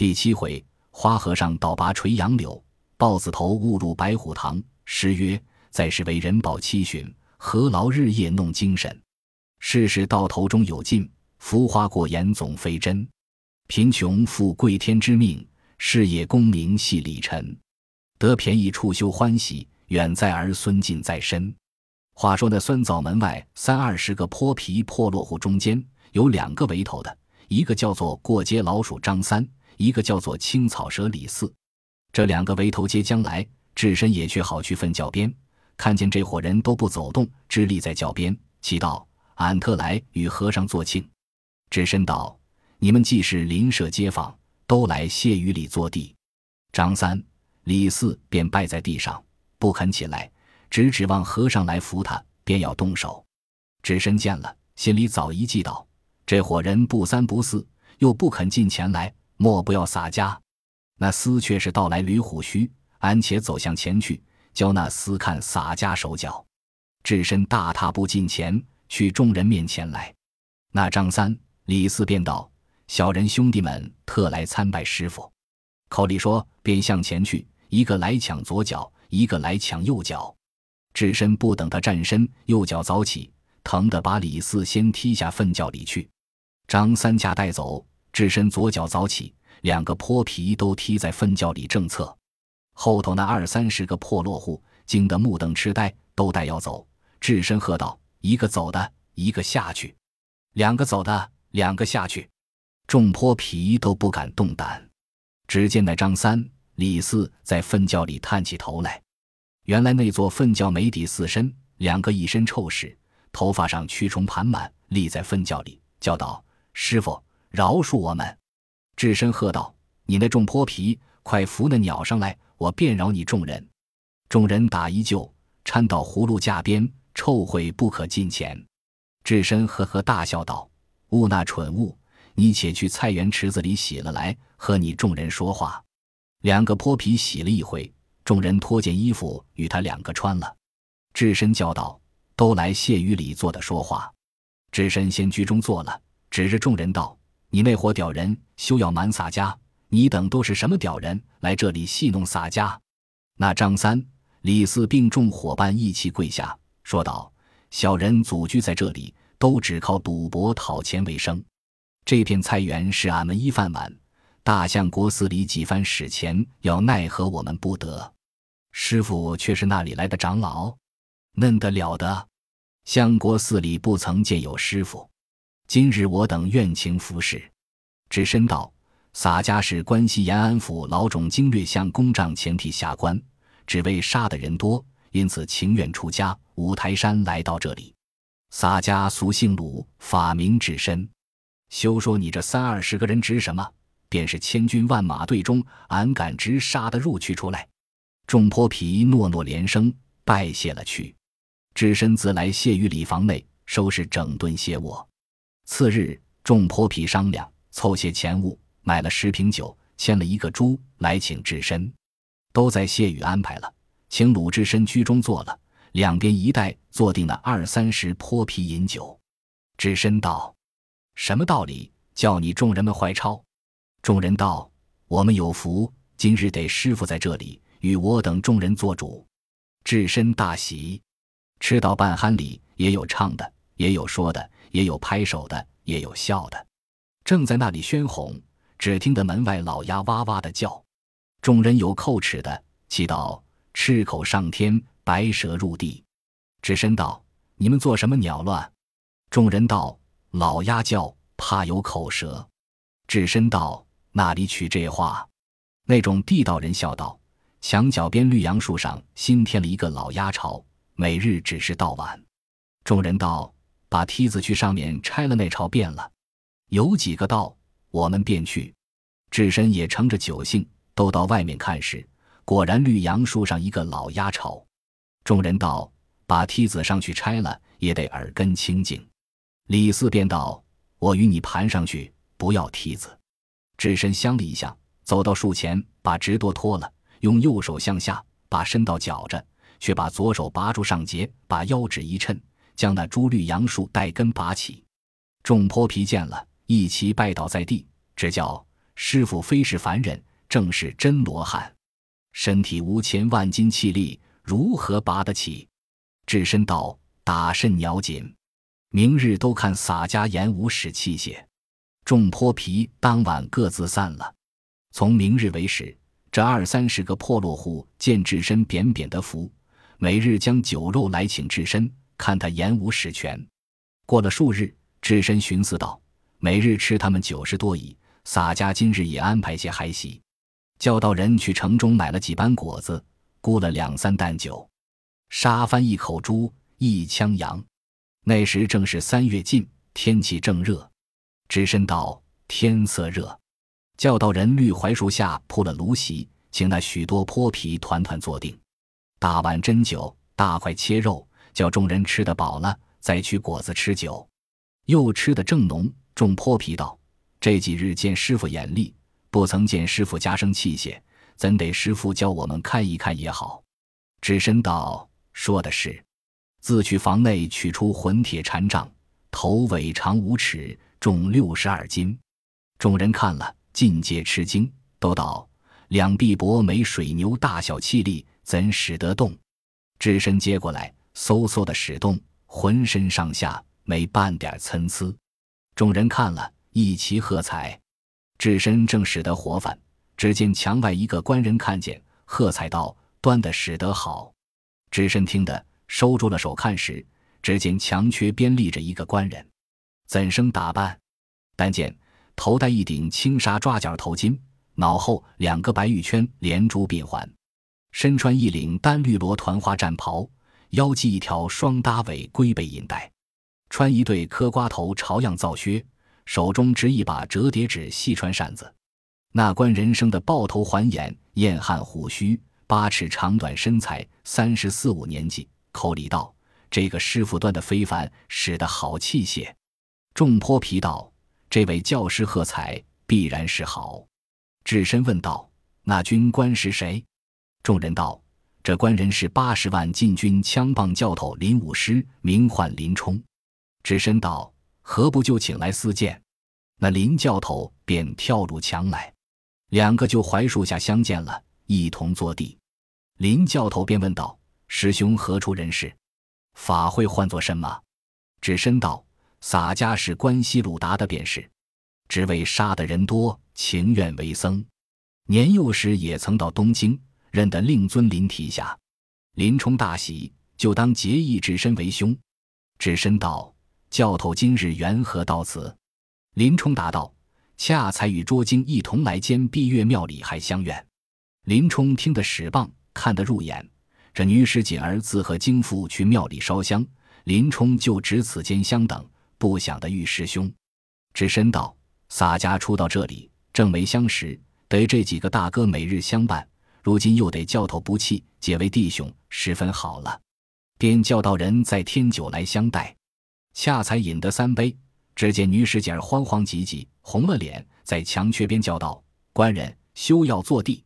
第七回，花和尚倒拔垂杨柳，豹子头误入白虎堂。诗曰：“在世为人保七旬，何劳日夜弄精神？世事到头终有尽，浮华过眼总非真。贫穷负贵天之命，事业功名系里尘。得便宜处修欢喜，远在儿孙近在身。”话说那酸枣门外三二十个泼皮破落户中间，有两个围头的，一个叫做过街老鼠张三，一个叫做青草蛇李四。这两个围头街将来。智深也却好去粪窖边，看见这伙人都不走动，只立在窖边，祈道：“俺特来与和尚作庆。”智深道：“你们既是邻舍街坊，都来谢雨里坐地。”张三、李四便拜在地上，不肯起来，只指望和尚来扶他，便要动手。智深见了，心里早一计道：这伙人不三不四，又不肯进前来，莫不要洒家。那厮却是倒来捋虎须。安且走向前去，教那厮看洒家手脚。智深大踏步近前去，众人面前来。那张三、李四便道：“小人兄弟们特来参拜师傅。”口里说，便向前去，一个来抢左脚，一个来抢右脚。智深不等他站身，右脚早起，疼得把李四先踢下粪窖里去。张三架带走，智深左脚早起，两个泼皮都踢在粪窖里正侧。后头那二三十个破落户惊得目瞪痴呆，都待要走。智深喝道：“一个走的，一个下去；两个走的，两个下去。”众泼皮都不敢动胆。只见那张三、李四在粪窖里探起头来。原来那座粪窖没底四深，两个一身臭屎，头发上蛆虫盘满，立在粪窖里，叫道：“师傅，饶恕我们！”智深喝道：“你那众泼皮，快扶那鸟上来！”我便饶你众人，众人打一救，搀到葫芦架边，臭秽不可近前。智深呵呵大笑道：“物那蠢物，你且去菜园池子里洗了来，和你众人说话。”两个泼皮洗了一回，众人脱件衣服与他两个穿了。智深叫道：“都来谢雨里坐的说话。”智深先居中坐了，指着众人道：“你那伙屌人，休要瞒洒家。”你等都是什么屌人，来这里戏弄洒家？那张三、李四并众伙伴一起跪下，说道：“小人祖居在这里，都只靠赌博讨钱为生。这片菜园是俺们一饭碗，大相国寺里几番使钱，要奈何我们不得。师傅却是那里来的长老，嫩得了的？相国寺里不曾见有师傅，今日我等愿情服侍。”只身道。洒家是关西延安府老种经略相公帐前替下官，只为杀的人多，因此情愿出家。五台山来到这里。洒家俗姓鲁，法名智深。休说你这三二十个人值什么，便是千军万马队中，俺敢直杀得入去出来。众泼皮诺诺连声，拜谢了去。智深自来谢于礼房内，收拾整顿歇卧。次日，众泼皮商量，凑些钱物。买了十瓶酒，牵了一个猪来请智深，都在谢雨安排了，请鲁智深居中坐了，两边一带坐定了二三十泼皮饮酒。智深道：“什么道理？叫你众人们怀抄？”众人道：“我们有福，今日得师傅在这里，与我等众人做主。”智深大喜，吃到半酣里，也有唱的，也有说的，也有拍手的，也有笑的，正在那里喧哄。只听得门外老鸭哇哇的叫，众人有叩齿的，祈祷赤口上天，白蛇入地。智深道：“你们做什么鸟乱？”众人道：“老鸭叫，怕有口舌。”智深道：“那里取这话？”那种地道人笑道：“墙角边绿杨树上新添了一个老鸭巢，每日只是到晚。”众人道：“把梯子去上面拆了那巢变了。”有几个道。我们便去，智深也乘着酒兴，都到外面看时，果然绿杨树上一个老鸦巢。众人道：“把梯子上去拆了，也得耳根清净。”李四便道：“我与你盘上去，不要梯子。”智深相了一下，走到树前，把直舵脱了，用右手向下，把身道绞着，却把左手拔住上节，把腰指一抻，将那株绿杨树带根拔起。众泼皮见了。一齐拜倒在地，只叫师傅非是凡人，正是真罗汉，身体无千万斤气力，如何拔得起？智深道：“打甚鸟紧，明日都看洒家演武使器械。”众泼皮当晚各自散了。从明日为始，这二三十个破落户见智深扁扁的福，每日将酒肉来请智深，看他言无实权。过了数日，智深寻思道：“每日吃他们九十多矣，洒家今日也安排些孩席，叫道人去城中买了几班果子，雇了两三担酒。”杀翻一口猪，一枪羊。那时正是三月尽，天气正热。只身道天色热，叫道人绿槐树下铺了芦席，请那许多泼皮团团坐定。大碗斟酒，大块切肉，叫众人吃得饱了，再取果子吃酒。又吃得正浓。众泼皮道：这几日见师傅眼力，不曾见师傅加生器械，怎得师傅教我们看一看也好？只身道。说的是，自去房内取出混铁禅杖，头尾长五尺，重六十二斤。众人看了，尽皆吃惊，都道：两臂膊没水牛大小气力，怎使得动？智深接过来，嗖嗖的使动，浑身上下没半点参差。众人看了，一齐喝彩。智深正使得活泛，只见墙外一个官人看见，喝彩道：“端的使得好。”只身听得收住了手看时，只见墙缺边立着一个官人，怎生打扮？但见头戴一顶青纱抓角头巾，脑后两个白玉圈连珠鬓环，身穿一领单绿罗团花战袍，腰系一条双搭尾龟背银带，穿一对磕瓜头朝样皂靴，手中执一把折叠纸细穿扇子。那官人生的豹头环眼，燕汉虎须。八尺长短身材，三十四五年纪，口里道：“这个师傅端的非凡，使得好器械。”众泼皮道：“这位教师喝彩，必然是好。”智深问道：“那军官是谁？”众人道：“这官人是八十万禁军枪棒教头林武师，名唤林冲。”智深道：“何不就请来私见？”那林教头便跳入墙来，两个就槐树下相见了，一同坐地。林教头便问道：“师兄何处人士？法会唤作什么？”只身道：“洒家是关西鲁达的便是，只为杀的人多，情愿为僧。年幼时也曾到东京，认得令尊林提下。”林冲大喜，就当结义只身为兄。只身道：“教头今日缘何到此？”林冲答道：“恰才与捉精一同来监碧月庙里还相怨。”林冲听得使棒。看得入眼，这女使锦儿自和京父去庙里烧香，林冲就只此间相等，不想的遇师兄。只身道洒家初到这里，正没相识，得这几个大哥每日相伴，如今又得教头不弃，结为弟兄，十分好了。便叫道人再添酒来相待。恰才饮得三杯，只见女使姐儿慌慌急急，红了脸，在墙缺边叫道：“官人休要坐地。”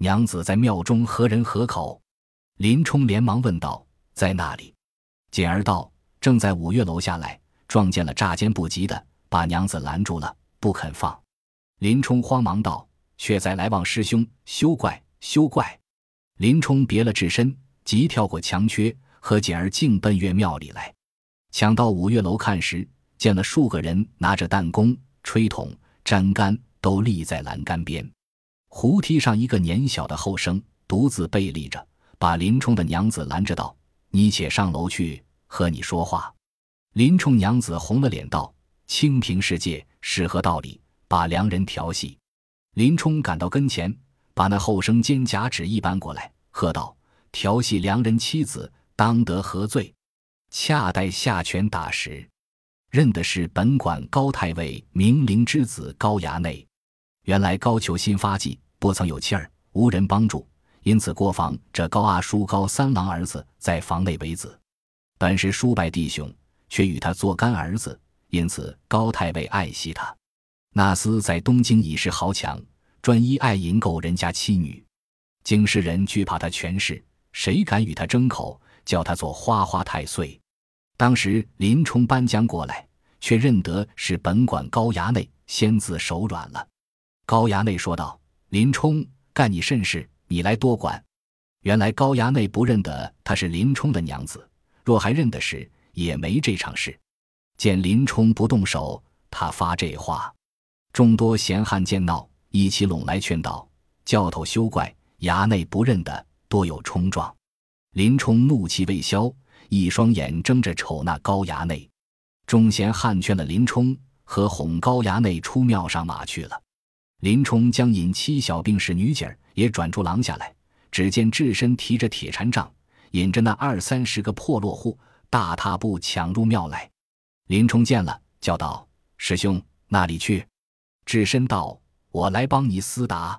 娘子在庙中何人何口？林冲连忙问道：“在那里？”锦儿道：“正在五岳楼下来，撞见了诈奸不及的，把娘子拦住了，不肯放。”林冲慌忙道：“却在来往师兄，休怪休怪！”林冲别了智身，急跳过墙缺，和锦儿径奔岳庙里来。抢到五岳楼看时，见了数个人拿着弹弓、吹筒、粘杆，都立在栏杆边。湖梯上，一个年小的后生独自背立着，把林冲的娘子拦着道：“你且上楼去，和你说话。”林冲娘子红了脸道：“清平世界是何道理？把良人调戏。”林冲赶到跟前，把那后生肩胛指一搬过来，喝道：“调戏良人妻子，当得何罪？”恰待下拳打时，认的是本馆高太尉明灵之子高衙内。原来高俅新发迹。不曾有妻儿，无人帮助，因此过房。这高阿叔高三郎儿子在房内为子，本是叔伯弟兄，却与他做干儿子，因此高太尉爱惜他。那厮在东京已是豪强，专一爱淫购人家妻女。京师人惧怕他权势，谁敢与他争口？叫他做花花太岁。当时林冲搬将过来，却认得是本馆高衙内，先自手软了。高衙内说道：“林冲干你甚事？你来多管。”原来高衙内不认得他是林冲的娘子，若还认得时，也没这场事。见林冲不动手，他发这话。众多闲汉见闹，一起拢来劝道：“教头休怪，衙内不认的，多有冲撞。”林冲怒气未消，一双眼睁着瞅那高衙内。众贤汉劝了林冲，和哄高衙内出庙上马去了。林冲将引妻小病侍女警儿也转出廊下来，只见智深提着铁禅杖，引着那二三十个破落户，大踏步抢入庙来。林冲见了，叫道：“师兄，那里去？”智深道：“我来帮你厮打。”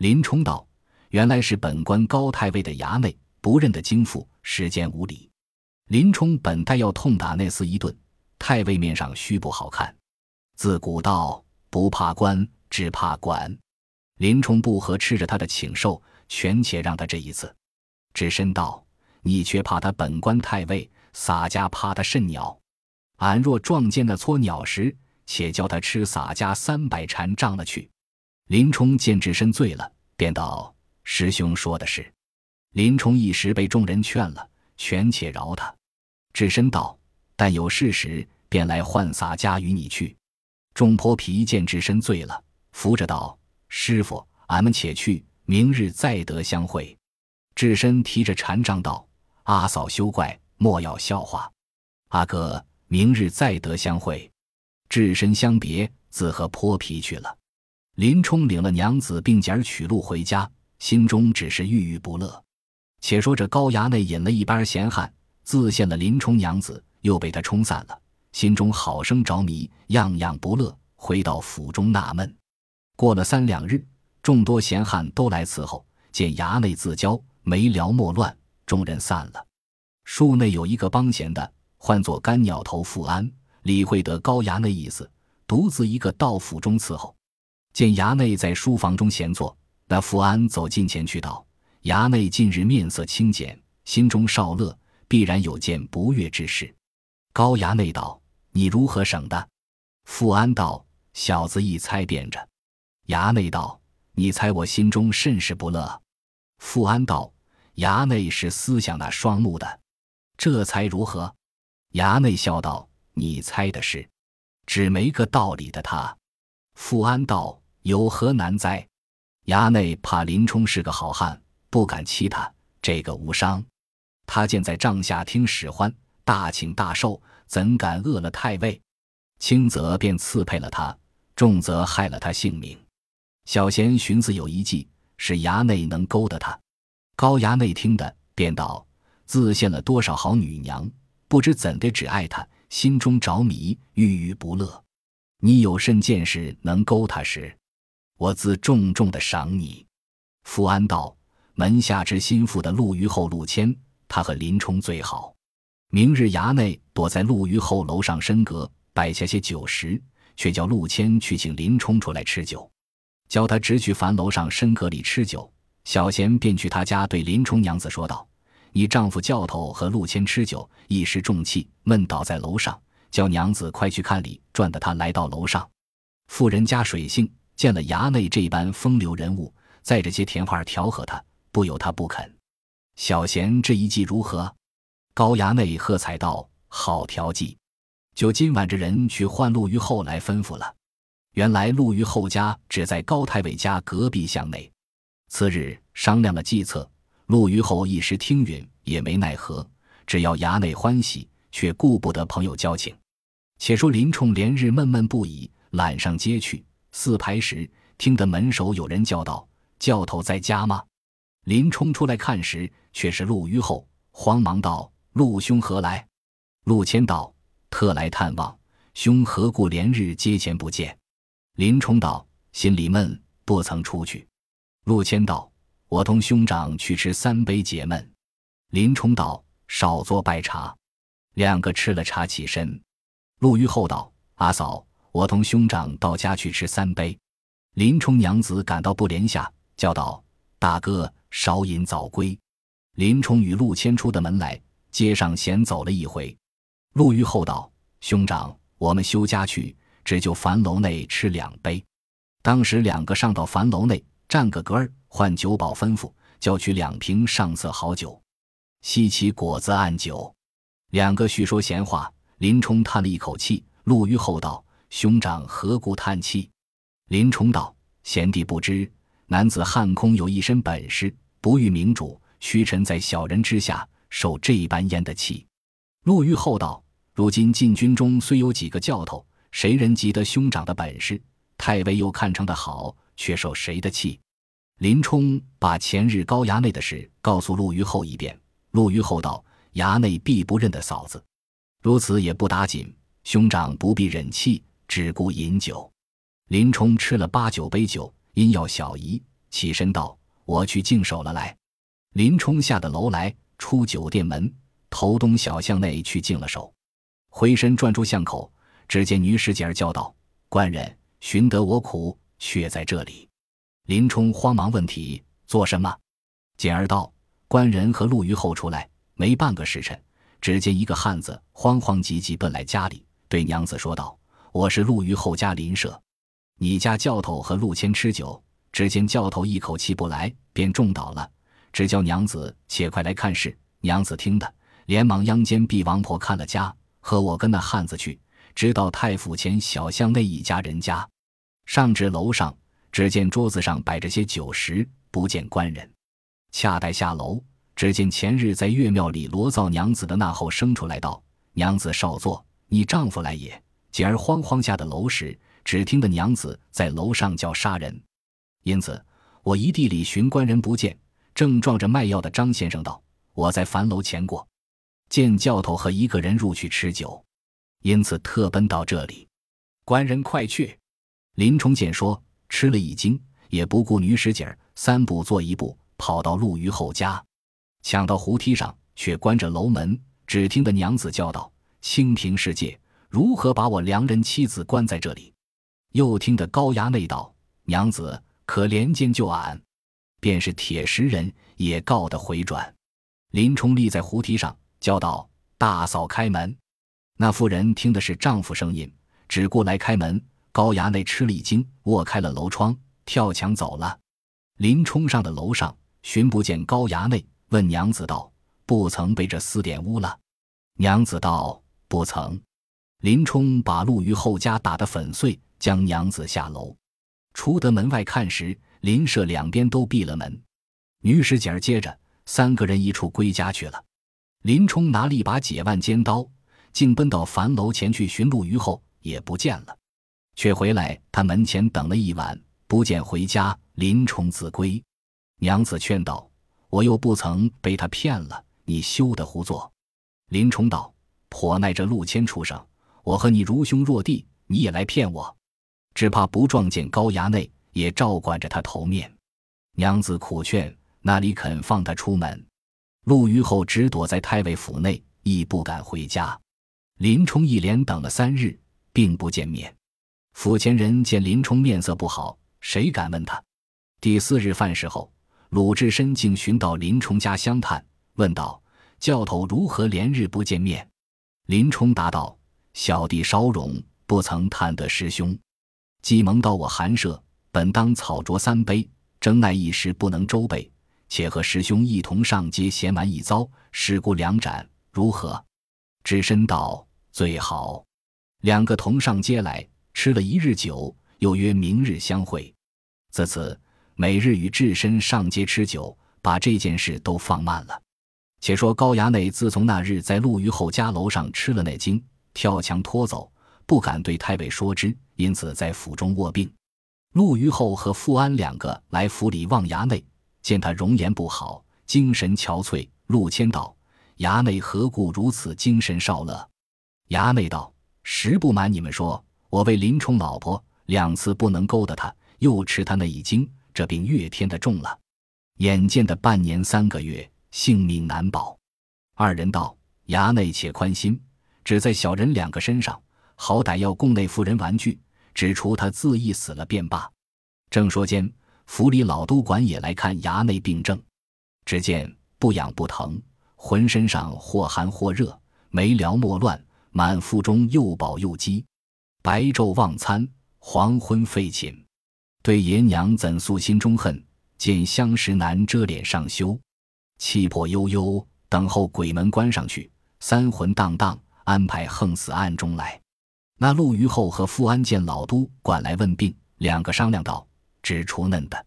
林冲道：“原来是本官高太尉的衙内，不认得京父，时间无礼。”林冲本待要痛打那厮一顿。太尉面上须不好看，自古道不怕官，只怕管。林冲不和吃着他的请受，权且让他这一次。只身道：“你却怕他本官太尉，洒家怕他甚鸟？俺若撞见那撮鸟时，且叫他吃洒家三百禅杖了去。”林冲见智深醉了，便道：“师兄说的是。”林冲一时被众人劝了，权且饶他。智深道。但有事时，便来唤洒家与你去。众泼皮见智深醉了，扶着道：“师傅，俺们且去，明日再得相会。”智深提着禅杖道：“阿嫂休怪，莫要笑话。阿哥，明日再得相会。”智深相别，自和泼皮去了。林冲领了娘子并儿取路回家，心中只是郁郁不乐。且说这高衙内引了一班闲汉，自献了林冲娘子。又被他冲散了，心中好生着迷，样样不乐。回到府中纳闷。过了三两日，众多闲汉都来伺候，见衙内自交，没聊莫乱，众人散了。树内有一个帮闲的，唤作干鸟头富安，理会得高衙内意思，独自一个到府中伺候。见衙内在书房中闲坐，那富安走近前去道：“衙内近日面色清简，心中少乐，必然有件不悦之事。”高衙内道：“你如何省的？”富安道：“小子一猜便着。”衙内道：“你猜我心中甚是不乐。”富安道：“衙内是思想那双目的，这才如何？”衙内笑道：“你猜的是，只没个道理的他。”富安道：“有何难哉？”衙内怕林冲是个好汉，不敢欺他，这个无伤。他见在帐下听使唤。大请大受，怎敢恶了太尉？轻则便刺配了他，重则害了他性命。小贤寻思有一计，使衙内能勾搭他。高衙内听得，便道：“自献了多少好女娘，不知怎的只爱他，心中着迷，郁郁不乐。你有甚见识能勾他时，我自重重的赏你。”富安道：“门下之心腹的陆虞后陆谦，他和林冲最好。”明日衙内躲在陆虞后楼上深阁，摆下些酒食，却叫陆谦去请林冲出来吃酒，叫他直去樊楼上深阁里吃酒。小贤便去他家对林冲娘子说道：“你丈夫教头和陆谦吃酒，一时中气，闷倒在楼上，叫娘子快去看礼。”转得他来到楼上，妇人家水性，见了衙内这般风流人物，载着些甜话调和他，不由他不肯。小贤这一计如何？高衙内喝彩道：“好调剂，就今晚这人去唤陆虞后来吩咐了。原来陆虞后家只在高太尉家隔壁巷内。次日商量了计策，陆虞后一时听允，也没奈何，只要衙内欢喜，却顾不得朋友交情。且说林冲连日闷闷不已，揽上街去。四排时，听得门首有人叫道：‘教头在家吗？’林冲出来看时，却是陆虞后，慌忙道。陆兄何来？陆谦道：“特来探望兄，何故连日接前不见？”林冲道：“心里闷，不曾出去。”陆谦道：“我同兄长去吃三杯解闷。”林冲道：“少做拜茶。”两个吃了茶起身。陆虞后道：“阿嫂，我同兄长到家去吃三杯。”林冲娘子赶到布帘下，叫道：“大哥，少饮早归。”林冲与陆谦出的门来。街上闲走了一回，陆虞后道：“兄长，我们休家去，只就樊楼内吃两杯。”当时两个上到樊楼内，占个格儿，换酒保吩咐，叫取两瓶上色好酒，吸起果子按酒。两个叙说闲话，林冲叹了一口气。陆虞后道：“兄长何故叹气？”林冲道：“贤弟不知，男子汉空有一身本事，不遇明主，屈臣在小人之下，受这般烟的气。”陆虞后道：“如今禁军中虽有几个教头，谁人及得兄长的本事？太尉又看成的好，却受谁的气？”林冲把前日高衙内的事告诉陆虞后一遍。陆虞后道。衙内必不认得嫂子，如此也不打紧。兄长不必忍气，只顾饮酒。林冲吃了八九杯酒，因要小姨，起身道：“我去净手了。”来，林冲下的楼来，出酒店门，头东小巷内去净了手，回身转出巷口，只见女使姐儿叫道：“官人，寻得我苦，却在这里。”林冲慌忙问题：“做什么？”简儿道：“官人和陆虞后出来。”没半个时辰，只见一个汉子慌慌急急奔来家里，对娘子说道：“我是陆虞后家邻舍，你家教头和陆谦吃酒，只见教头一口气不来，便中倒了，只叫娘子且快来看事。”娘子听的，连忙央间婢王婆看了家，和我跟那汉子去，直到太府前小巷内一家人家，上至楼上，只见桌子上摆着些酒食，不见官人，恰待下楼。只见前日在岳庙里罗造娘子的那后生出来道：“娘子少坐，你丈夫来也。”简儿慌慌下的楼时，只听得娘子在楼上叫杀人，因此我一地里寻官人不见，正撞着卖药的张先生道：“我在樊楼前过，见教头和一个人入去吃酒，因此特奔到这里。”官人快去！林冲见说，吃了一惊，也不顾女使姐儿，三步做一步，跑到陆虞后家。抢到胡梯上，却关着楼门。只听得娘子叫道：“清平世界，如何把我良人妻子关在这里？”又听得高衙内道：“娘子可怜间救俺。”便是铁石人也告得回转。林冲立在胡梯上，叫道：“大嫂开门！”那妇人听的是丈夫声音，只顾来开门。高衙内吃了一惊，握开了楼窗，跳墙走了。林冲上的楼上，寻不见高衙内。问娘子道：“不曾被这厮点污了？”娘子道：“不曾。”林冲把陆虞后家打得粉碎，将娘子下楼，出得门外看时，邻舍两边都闭了门。女使姐儿接着三个人一处归家去了。林冲拿了一把解腕尖刀，竟奔到樊楼前去寻陆虞后，也不见了，却回来他门前等了一晚，不见回家。林冲自归，娘子劝道。我又不曾被他骗了，你休得胡作。林冲道：“颇耐这陆谦出生，我和你如兄若弟，你也来骗我，只怕不撞见高衙内，也照管着他头面。”娘子苦劝，哪里肯放他出门？陆虞后只躲在太尉府内，亦不敢回家。林冲一连等了三日，并不见面。府前人见林冲面色不好，谁敢问他？第四日饭时后。鲁智深竟寻到林冲家相探，问道：“教头如何连日不见面？”林冲答道：“小弟稍冗，不曾探得师兄。既蒙到我寒舍，本当草酌三杯，争奈一时不能周备，且和师兄一同上街闲玩一遭，事故两盏，如何？”智深道：“最好。”两个同上街来，吃了一日酒，又约明日相会。自此。每日与智深上街吃酒，把这件事都放慢了。且说高衙内自从那日在陆虞后家楼上吃了那惊，跳墙拖走，不敢对太尉说之，因此在府中卧病。陆虞后和富安两个来府里望衙内，见他容颜不好，精神憔悴。陆谦道：“衙内何故如此精神少乐？”衙内道：“实不瞒你们说，我为林冲老婆两次不能勾搭他，又吃他那一惊。”这病越添的重了，眼见的半年三个月，性命难保。二人道：“衙内且宽心，只在小人两个身上，好歹要供那妇人玩具，只除他自缢死了便罢。”正说间，府里老督管也来看衙内病症，只见不痒不疼，浑身上或寒或热，没聊莫乱，满腹中又饱又饥，白昼忘餐，黄昏废寝。对爷娘怎诉心中恨？见相识难遮脸上羞，气魄悠悠，等候鬼门关上去。三魂荡荡，安排横死暗中来。那陆虞后和富安见老都管来问病，两个商量道：“只除嫩的。”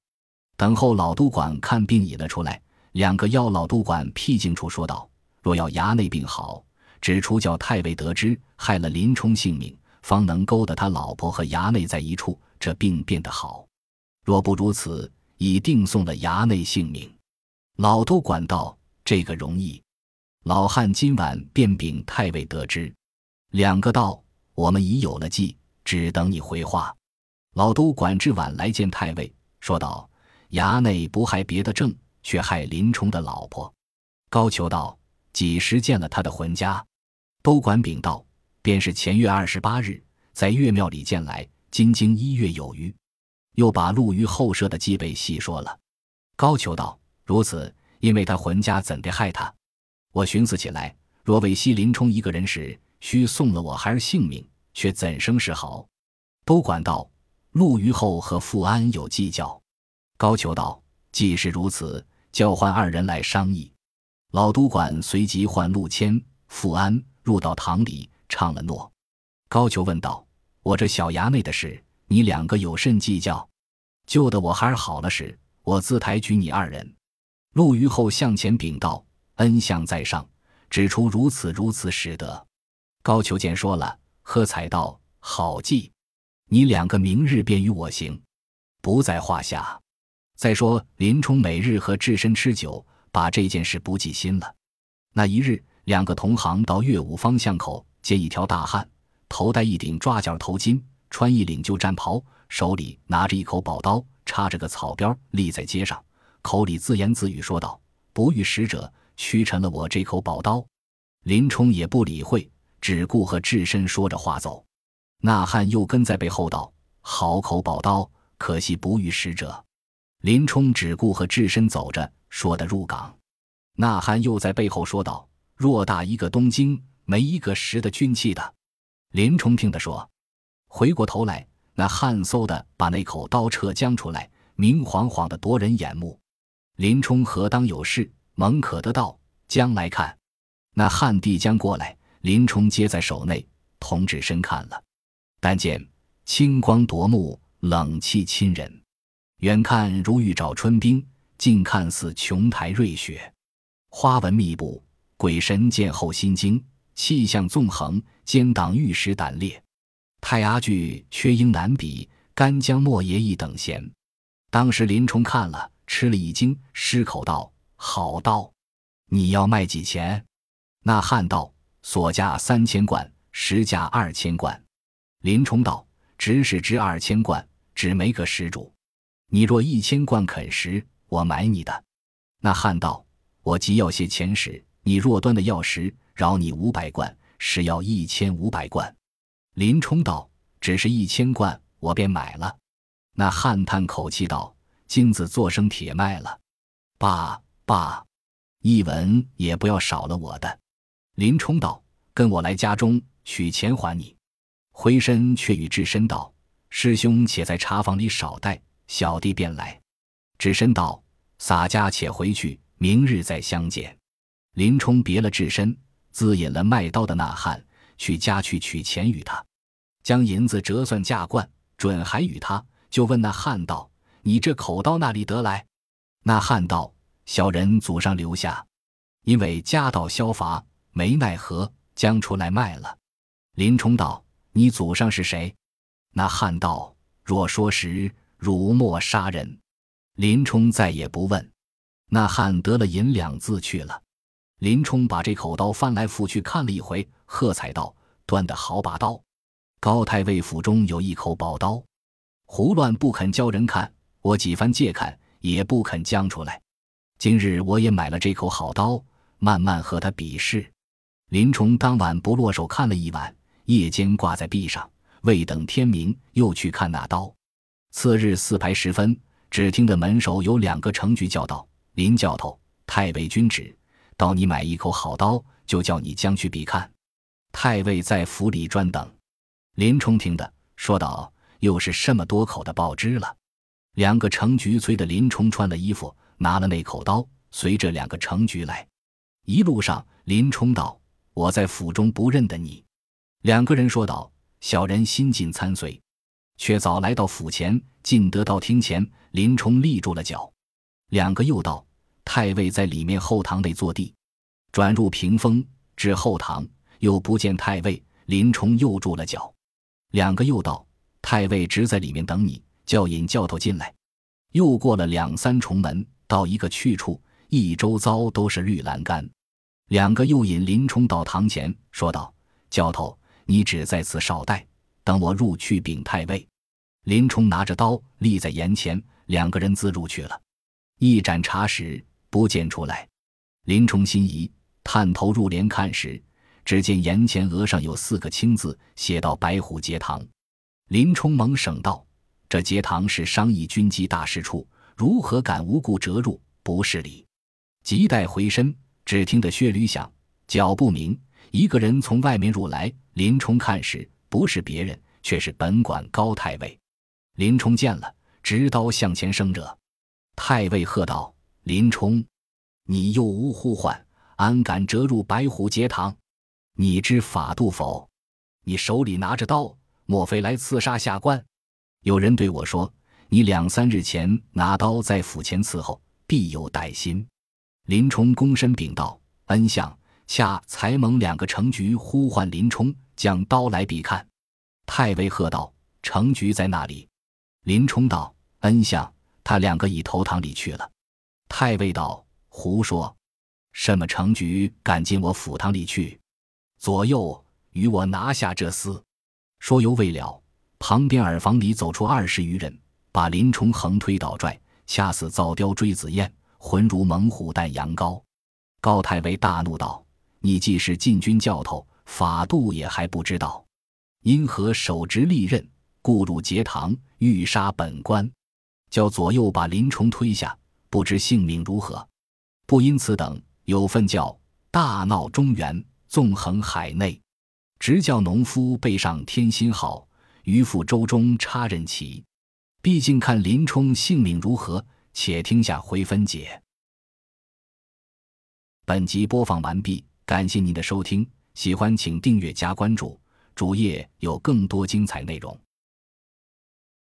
等候老都管看病引了出来，两个要老都管僻静处说道：“若要衙内病好，只除叫太尉得知，害了林冲性命，方能勾得他老婆和衙内在一处，这病变得好。若不如此。”已定送了衙内性命，老都管道：“这个容易。”老汉今晚便禀太尉得知。两个道：“我们已有了计，只等你回话。”老都管至晚来见太尉，说道：“衙内不害别的正，却害林冲的老婆。”高俅道：“几时见了他的魂家？”都管禀道：“便是前月二十八日，在岳庙里见来，今经一月有余。”又把陆虞后设的计备细说了。高俅道：“如此，因为他浑家怎的害他？我寻思起来，若为惜林冲一个人时，须送了我孩儿性命，却怎生是好？”都管道：“陆虞后和富安有计较。”高俅道：“既是如此，叫唤二人来商议。”老都管随即唤陆谦、富安入到堂里，唱了诺。高俅问道：“我这小衙内的事，你两个有甚计较？”救得我孩儿好了时，我自抬举你二人。陆虞后向前禀道：“恩相在上，指出如此如此使得。”高俅见说了，喝彩道：“好计！你两个明日便与我行，不在话下。再说林冲每日和智深吃酒，把这件事不记心了。那一日，两个同行到岳武方向口，见一条大汉，头戴一顶抓角头巾，穿一领旧战袍。手里拿着一口宝刀，插着个草标，立在街上，口里自言自语说道：“不遇使者，屈臣了我这口宝刀。”林冲也不理会，只顾和智深说着话走。那汉又跟在背后道：“好口宝刀，可惜不遇使者。”林冲只顾和智深走着，说的入港。那汉又在背后说道：“偌大一个东京，没一个识得军器的。”林冲听得说，回过头来。那汉嗖的把那口刀撤将出来，明晃晃的夺人眼目。林冲何当有事，猛可得道将来看。那汉帝将过来，林冲接在手内，同志身看了，但见青光夺目，冷气侵人。远看如玉爪春冰，近看似琼台瑞雪。花纹密布，鬼神见后心惊；气象纵横，奸党玉石胆裂。太阿巨缺鹰难比，干将莫邪一等闲。当时林冲看了，吃了一惊，失口道：“好刀，你要卖几钱？”那汉道：“所价三千贯，实价二千贯。”林冲道：“只是值二千贯，只没个施主。你若一千贯肯时，我买你的。”那汉道：“我急要些钱时，你若端的要时，饶你五百贯，是要一千五百贯。”林冲道：“只是一千贯，我便买了。”那汉叹口气道：“金子做生铁卖了，罢罢，一文也不要少了我的。”林冲道：“跟我来家中取钱还你。”回身却与智深道：“师兄且在茶房里少待，小弟便来。”智深道：“洒家且回去，明日再相见。”林冲别了智深，自引了卖刀的那汉去家去取钱与他。将银子折算价贯，准还与他。就问那汉道：“你这口刀哪里得来？”那汉道：“小人祖上留下，因为家道消乏，没奈何，将出来卖了。”林冲道：“你祖上是谁？”那汉道：“若说实，辱没杀人。”林冲再也不问。那汉得了银两，自去了。林冲把这口刀翻来覆去看了一回，喝彩道：“端的好把刀！”高太尉府中有一口宝刀，胡乱不肯教人看，我几番借看也不肯将出来。今日我也买了这口好刀，慢慢和他比试。林冲当晚不落手看了一晚，夜间挂在壁上，未等天明，又去看那刀。次日四排时分，只听得门首有两个程局叫道：“林教头，太尉君旨，到你买一口好刀，就叫你将去比看。”太尉在府里专等。林冲听得，说道：“又是这么多口的报知了。”两个程局催得林冲穿了衣服，拿了那口刀，随着两个成局来。一路上，林冲道：“我在府中不认得你。”两个人说道：“小人新进参随。”却早来到府前，进得到厅前，林冲立住了脚。两个又道：“太尉在里面后堂内坐地。”转入屏风，至后堂，又不见太尉，林冲又住了脚。两个又道：“太尉直在里面等你，叫引教头进来。”又过了两三重门，到一个去处，一周遭都是绿栏杆。两个又引林冲到堂前，说道：“教头，你只在此少待，等我入去禀太尉。”林冲拿着刀立在眼前，两个人自入去了。一盏茶时，不见出来。林冲心疑。探头入帘看时，只见檐前额上有四个青字，写到“白虎节堂”。林冲猛省道：“这节堂是商议军机大事处，如何敢无故折入？不是礼。”急待回身，只听得靴履响，脚步鸣，一个人从外面入来。林冲看时，不是别人，却是本馆高太尉。林冲见了，执刀向前生惹。太尉喝道：“林冲，你又无呼唤！”安敢折入白虎节堂？你知法度否？你手里拿着刀，莫非来刺杀下官？有人对我说，你两三日前拿刀在府前伺候，必有歹心。林冲躬身禀道：“恩相，恰才蒙两个程局呼唤林冲，将刀来比看。”太尉喝道：“程局在那里？”林冲道：“恩相，他两个已投堂里去了。”太尉道：“胡说！”什么程局敢进我府堂里去？左右与我拿下这厮！说犹未了，旁边耳房里走出二十余人，把林冲横推倒拽，掐死造雕追紫燕，浑如猛虎啖羊羔。高太尉大怒道：“你既是禁军教头，法度也还不知道，因何手执利刃，故入节堂欲杀本官？叫左右把林冲推下，不知性命如何。不因此等。”有份叫大闹中原，纵横海内，直叫农夫背上天心号，渔父舟中插刃旗。毕竟看林冲性命如何，且听下回分解。本集播放完毕，感谢您的收听，喜欢请订阅加关注，主页有更多精彩内容。